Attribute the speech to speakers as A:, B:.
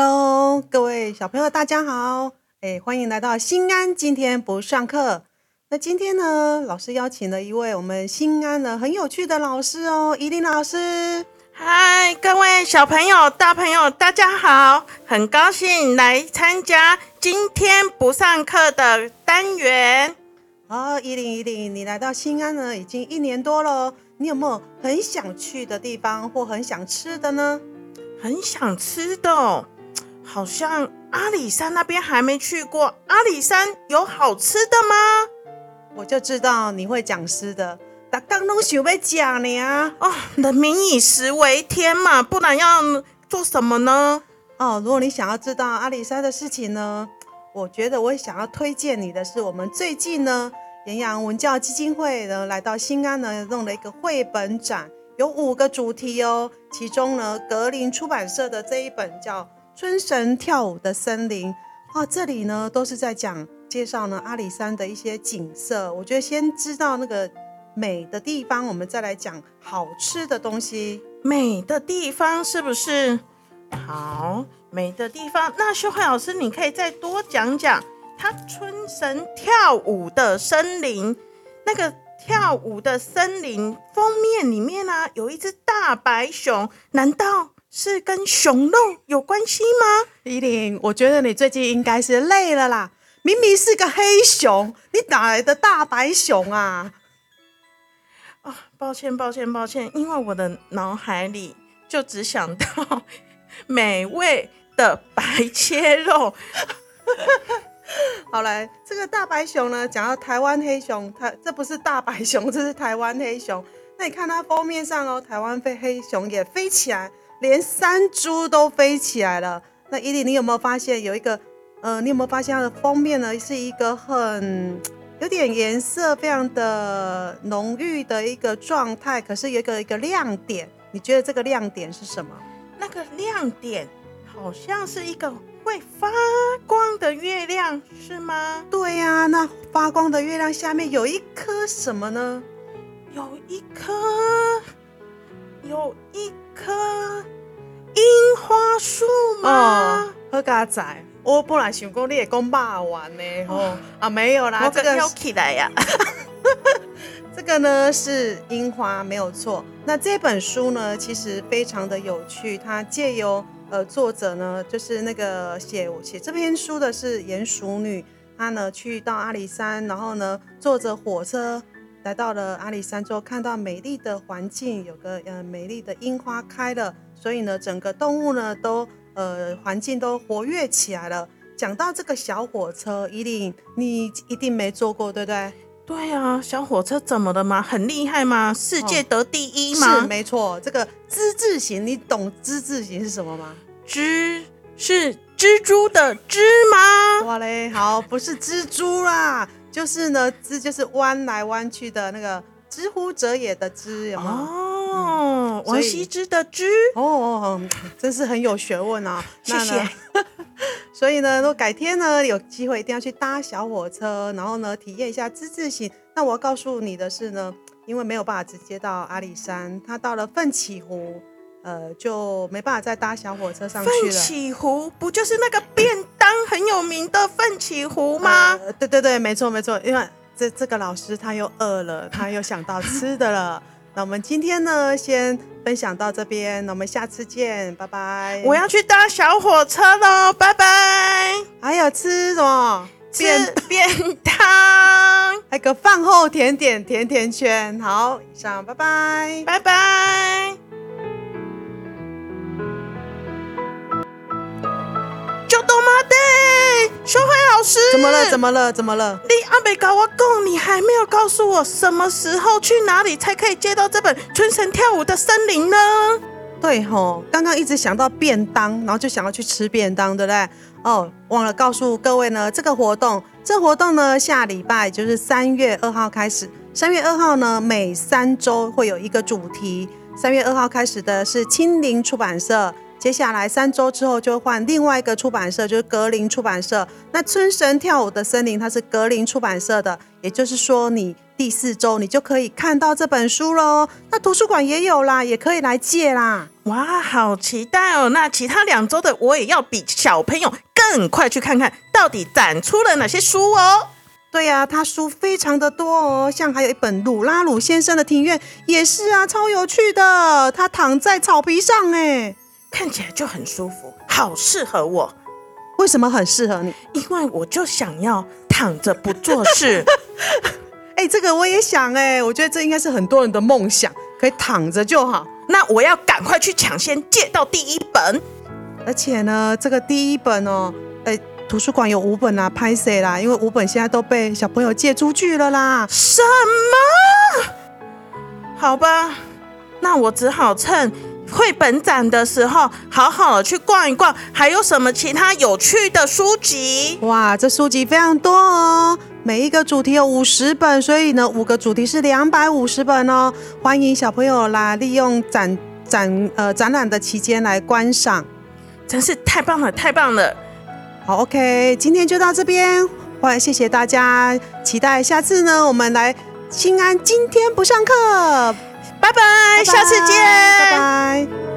A: Hello，各位小朋友，大家好！哎，欢迎来到新安。今天不上课。那今天呢，老师邀请了一位我们新安的很有趣的老师哦，依琳老师。
B: 嗨，各位小朋友、大朋友，大家好！很高兴来参加今天不上课的单元。
A: 哦，依琳，依琳，你来到新安呢，已经一年多了。你有没有很想去的地方，或很想吃的呢？
B: 很想吃的。好像阿里山那边还没去过，阿里山有好吃的吗？
A: 我就知道你会讲诗的，大刚拢想要讲你啊！
B: 哦，人民以食为天嘛，不然要做什么呢？
A: 哦，如果你想要知道阿里山的事情呢，我觉得我想要推荐你的是，我们最近呢，岩阳文教基金会呢来到新安呢，弄了一个绘本展，有五个主题哦，其中呢，格林出版社的这一本叫。春神跳舞的森林啊，这里呢都是在讲介绍呢阿里山的一些景色。我觉得先知道那个美的地方，我们再来讲好吃的东西。
B: 美的地方是不是？好，美的地方。那秀慧老师，你可以再多讲讲它春神跳舞的森林。那个跳舞的森林封面里面呢，有一只大白熊，难道？是跟熊肉有关系吗？
A: 依琳，我觉得你最近应该是累了啦。明明是个黑熊，你哪来的大白熊啊？
B: 啊，抱歉，抱歉，抱歉，因为我的脑海里就只想到美味的白切肉。
A: 好来，这个大白熊呢，讲到台湾黑熊，它这不是大白熊，这是台湾黑熊。那你看它封面上哦，台湾飞黑熊也飞起来。连山猪都飞起来了。那伊利，你有没有发现有一个，呃，你有没有发现它的封面呢？是一个很有点颜色非常的浓郁的一个状态，可是有一个一个亮点。你觉得这个亮点是什么？
B: 那个亮点好像是一个会发光的月亮，是吗？
A: 对呀，那发光的月亮下面有一颗什么呢？
B: 有一颗，有一。棵樱花树吗？
A: 好佳仔，我本来想讲你也讲骂完呢，哦啊没有啦，
B: 这个起来呀。
A: 这个呢是樱花，没有错。那这本书呢，其实非常的有趣，它借由呃作者呢，就是那个写写这篇书的是鼹鼠女，她呢去到阿里山，然后呢坐着火车。来到了阿里山之后，看到美丽的环境，有个呃美丽的樱花开了，所以呢，整个动物呢都呃环境都活跃起来了。讲到这个小火车，一定你一定没坐过，对不对？
B: 对啊，小火车怎么了吗？很厉害吗？世界得第一吗？
A: 是没错，这个之字形，你懂之字形是什么吗？
B: 之是蜘蛛的蜘吗？
A: 哇嘞，好，不是蜘蛛啦。就是呢，之就是弯来弯去的那个“知乎者也”的“知”，有吗？
B: 哦，王羲之的“之”
A: 哦，真是很有学问啊！
B: 谢谢。
A: 所以呢，如果改天呢有机会，一定要去搭小火车，然后呢体验一下之字形。那我要告诉你的是呢，因为没有办法直接到阿里山，他到了奋起湖。呃，就没办法再搭小火车上去了。
B: 奋起湖不就是那个便当很有名的奋起湖吗？
A: 对对对，没错没错。因为这这个老师他又饿了，他又想到吃的了。那我们今天呢，先分享到这边，那我们下次见，拜拜。
B: 我要去搭小火车喽，拜拜。
A: 还有吃什么？
B: 吃便当，
A: 还有个饭后甜点甜甜圈。好，以上，拜拜，
B: 拜拜。师，
A: 怎么了？怎么了？怎么了？
B: 你阿美搞我讲，你还没有告诉我什么时候去哪里才可以接到这本《春神跳舞的森林》呢？
A: 对吼，刚刚一直想到便当，然后就想要去吃便当，对不对？哦，忘了告诉各位呢，这个活动，这活动呢，下礼拜就是三月二号开始。三月二号呢，每三周会有一个主题。三月二号开始的是青林出版社。接下来三周之后就换另外一个出版社，就是格林出版社。那春神跳舞的森林，它是格林出版社的，也就是说，你第四周你就可以看到这本书喽。那图书馆也有啦，也可以来借啦。
B: 哇，好期待哦！那其他两周的我也要比小朋友更快去看看到底展出了哪些书哦。
A: 对呀、他书非常的多哦，像还有一本鲁拉鲁先生的庭院也是啊，超有趣的。他躺在草皮上，哎，
B: 看起来就很舒服，好适合我，
A: 为什么很适合你？
B: 因为我就想要躺着不做事。
A: 哎，这个我也想哎，我觉得这应该是很多人的梦想，可以躺着就好。
B: 那我要赶快去抢先借到第一本。
A: 而且呢，这个第一本哦，哎，图书馆有五本啦，拍谁啦？因为五本现在都被小朋友借出去了啦。
B: 什么？好吧，那我只好趁绘本展的时候，好好的去逛一逛，还有什么其他有趣的书籍？
A: 哇，这书籍非常多哦，每一个主题有五十本，所以呢，五个主题是两百五十本哦。欢迎小朋友啦，利用展展呃展览的期间来观赏。
B: 真是太棒了，太棒了！
A: 好，OK，今天就到这边，欢迎谢谢大家，期待下次呢，我们来新安今天不上课，
B: 拜拜，下次见。
A: 拜拜。